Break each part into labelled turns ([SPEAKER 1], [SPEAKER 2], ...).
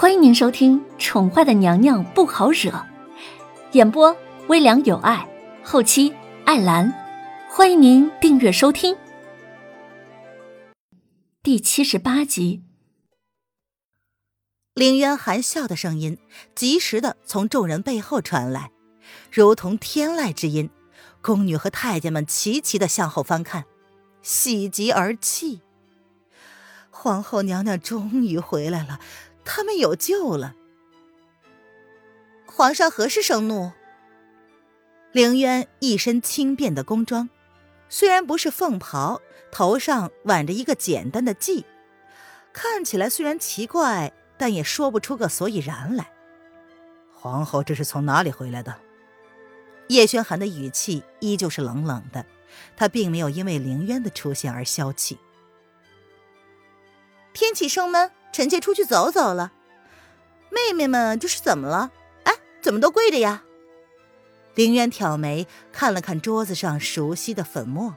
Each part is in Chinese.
[SPEAKER 1] 欢迎您收听《宠坏的娘娘不好惹》，演播微凉有爱，后期艾兰。欢迎您订阅收听。第七十八集，
[SPEAKER 2] 凌渊含笑的声音及时的从众人背后传来，如同天籁之音。宫女和太监们齐齐的向后翻看，喜极而泣。皇后娘娘终于回来了。他们有救了。皇上何时生怒？凌渊一身轻便的宫装，虽然不是凤袍，头上挽着一个简单的髻，看起来虽然奇怪，但也说不出个所以然来。
[SPEAKER 3] 皇后这是从哪里回来的？
[SPEAKER 2] 叶轩寒的语气依旧是冷冷的，他并没有因为凌渊的出现而消气。天气升温。臣妾出去走走了，妹妹们这是怎么了？哎，怎么都跪着呀？凌渊挑眉看了看桌子上熟悉的粉末，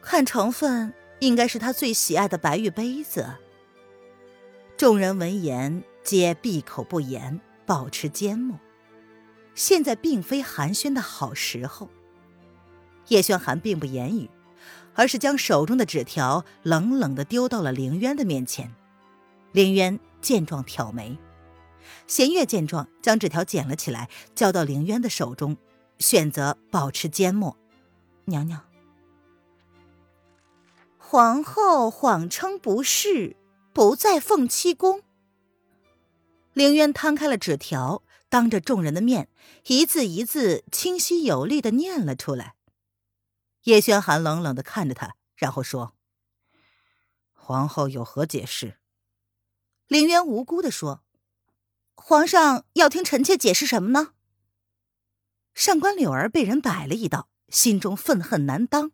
[SPEAKER 2] 看成分应该是他最喜爱的白玉杯子。众人闻言皆闭口不言，保持缄默。现在并非寒暄的好时候。叶轩寒并不言语，而是将手中的纸条冷冷的丢到了凌渊的面前。凌渊见状挑眉，弦月见状将纸条捡了起来，交到凌渊的手中，选择保持缄默。娘娘，皇后谎称不是，不在凤栖宫。凌渊摊开了纸条，当着众人的面，一字一字清晰有力的念了出来。叶轩寒冷冷的看着他，然后说：“
[SPEAKER 3] 皇后有何解释？”
[SPEAKER 2] 凌渊无辜的说：“皇上要听臣妾解释什么呢？”上官柳儿被人摆了一道，心中愤恨难当。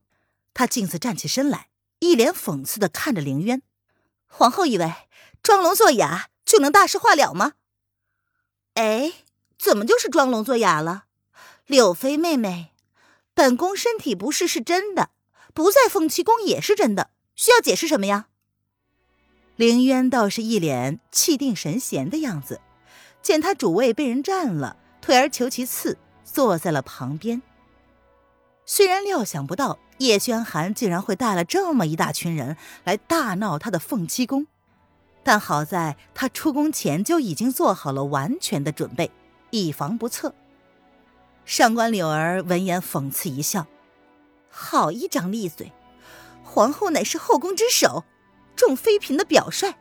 [SPEAKER 2] 他径自站起身来，一脸讽刺的看着凌渊：“皇后以为装聋作哑就能大事化了吗？哎，怎么就是装聋作哑了？柳妃妹妹，本宫身体不适是真的，不在凤栖宫也是真的，需要解释什么呀？”凌渊倒是一脸气定神闲的样子，见他主位被人占了，退而求其次，坐在了旁边。虽然料想不到叶轩寒竟然会带了这么一大群人来大闹他的凤栖宫，但好在他出宫前就已经做好了完全的准备，以防不测。上官柳儿闻言讽刺一笑：“好一张利嘴，皇后乃是后宫之首。”众妃嫔的表率，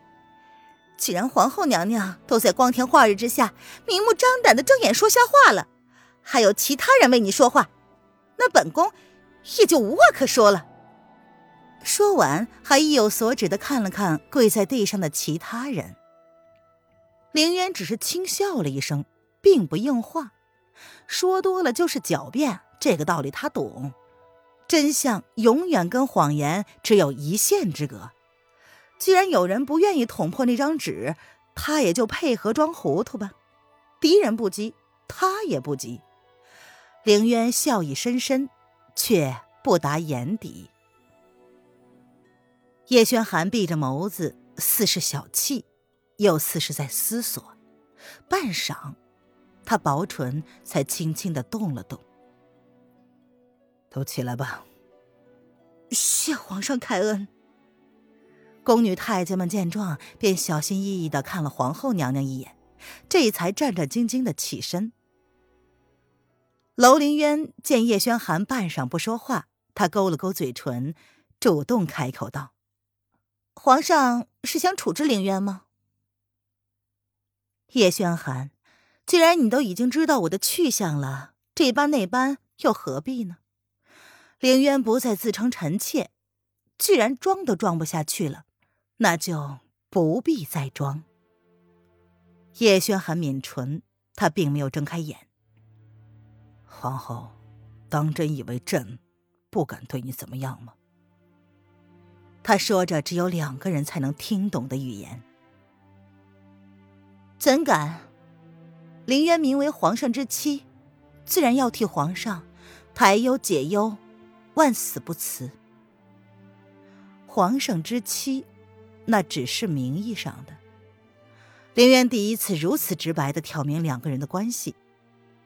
[SPEAKER 2] 既然皇后娘娘都在光天化日之下明目张胆的睁眼说瞎话了，还有其他人为你说话，那本宫也就无话可说了。说完，还意有所指的看了看跪在地上的其他人。凌渊只是轻笑了一声，并不应话。说多了就是狡辩，这个道理他懂。真相永远跟谎言只有一线之隔。既然有人不愿意捅破那张纸，他也就配合装糊涂吧。敌人不急，他也不急。凌渊笑意深深，却不达眼底。叶轩寒闭着眸子，似是小气，又似是在思索。半晌，他薄唇才轻轻的动了动。
[SPEAKER 3] 都起来吧。
[SPEAKER 2] 谢皇上开恩。宫女太监们见状，便小心翼翼的看了皇后娘娘一眼，这才战战兢兢的起身。楼凌渊见叶轩寒半晌不说话，他勾了勾嘴唇，主动开口道：“皇上是想处置凌渊吗？”叶轩寒，既然你都已经知道我的去向了，这般那般又何必呢？凌渊不再自称臣妾，既然装都装不下去了。那就不必再装。叶轩寒抿唇，他并没有睁开眼。
[SPEAKER 3] 皇后，当真以为朕不敢对你怎么样吗？
[SPEAKER 2] 他说着只有两个人才能听懂的语言。怎敢？凌渊名为皇上之妻，自然要替皇上排忧解忧，万死不辞。皇上之妻。那只是名义上的。林渊第一次如此直白的挑明两个人的关系。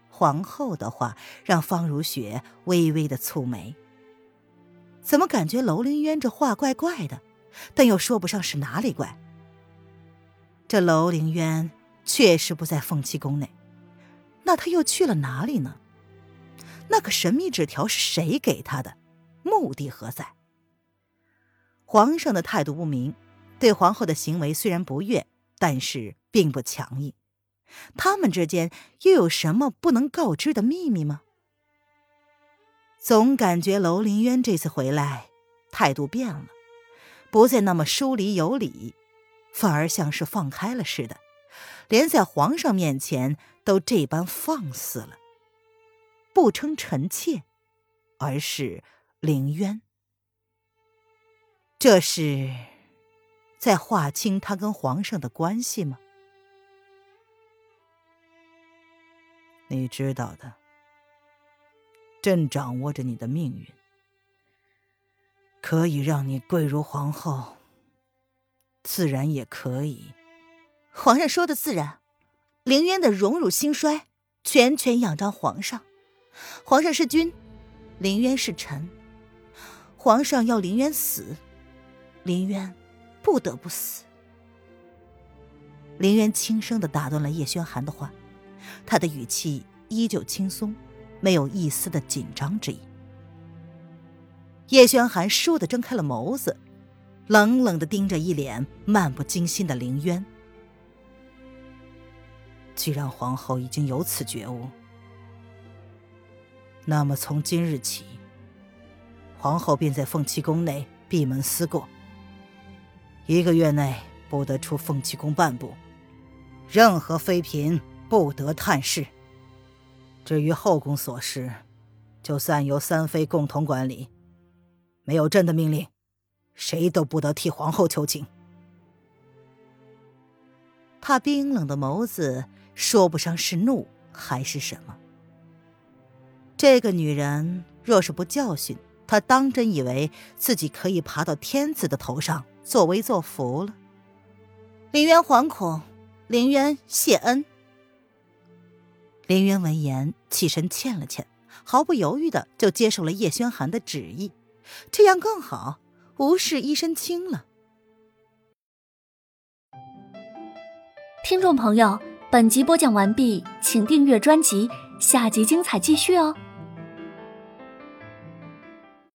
[SPEAKER 2] 皇后的话让方如雪微微的蹙眉。怎么感觉楼凌渊这话怪怪的，但又说不上是哪里怪。这楼凌渊确实不在凤栖宫内，那他又去了哪里呢？那个神秘纸条是谁给他的？目的何在？皇上的态度不明，对皇后的行为虽然不悦，但是并不强硬。他们之间又有什么不能告知的秘密吗？总感觉楼林渊这次回来态度变了，不再那么疏离有礼，反而像是放开了似的，连在皇上面前都这般放肆了。不称臣妾，而是凌渊。这是在划清他跟皇上的关系吗？
[SPEAKER 3] 你知道的，朕掌握着你的命运，可以让你贵如皇后，自然也可以。
[SPEAKER 2] 皇上说的自然，凌渊的荣辱兴衰，全权仰仗皇上。皇上是君，凌渊是臣。皇上要凌渊死，凌渊不得不死。凌渊轻声的打断了叶轩寒的话。他的语气依旧轻松，没有一丝的紧张之意。叶轩寒倏地睁开了眸子，冷冷的盯着一脸漫不经心的凌渊。
[SPEAKER 3] 既然皇后已经有此觉悟，那么从今日起，皇后便在凤栖宫内闭门思过，一个月内不得出凤栖宫半步，任何妃嫔。不得探视。至于后宫琐事，就暂由三妃共同管理。没有朕的命令，谁都不得替皇后求情。
[SPEAKER 2] 他冰冷的眸子说不上是怒还是什么。这个女人若是不教训他，当真以为自己可以爬到天子的头上作威作福了。林渊惶恐，林渊谢恩。林渊闻言，起身欠了欠，毫不犹豫的就接受了叶轩寒的旨意，这样更好，无事一身轻了。
[SPEAKER 1] 听众朋友，本集播讲完毕，请订阅专辑，下集精彩继续哦。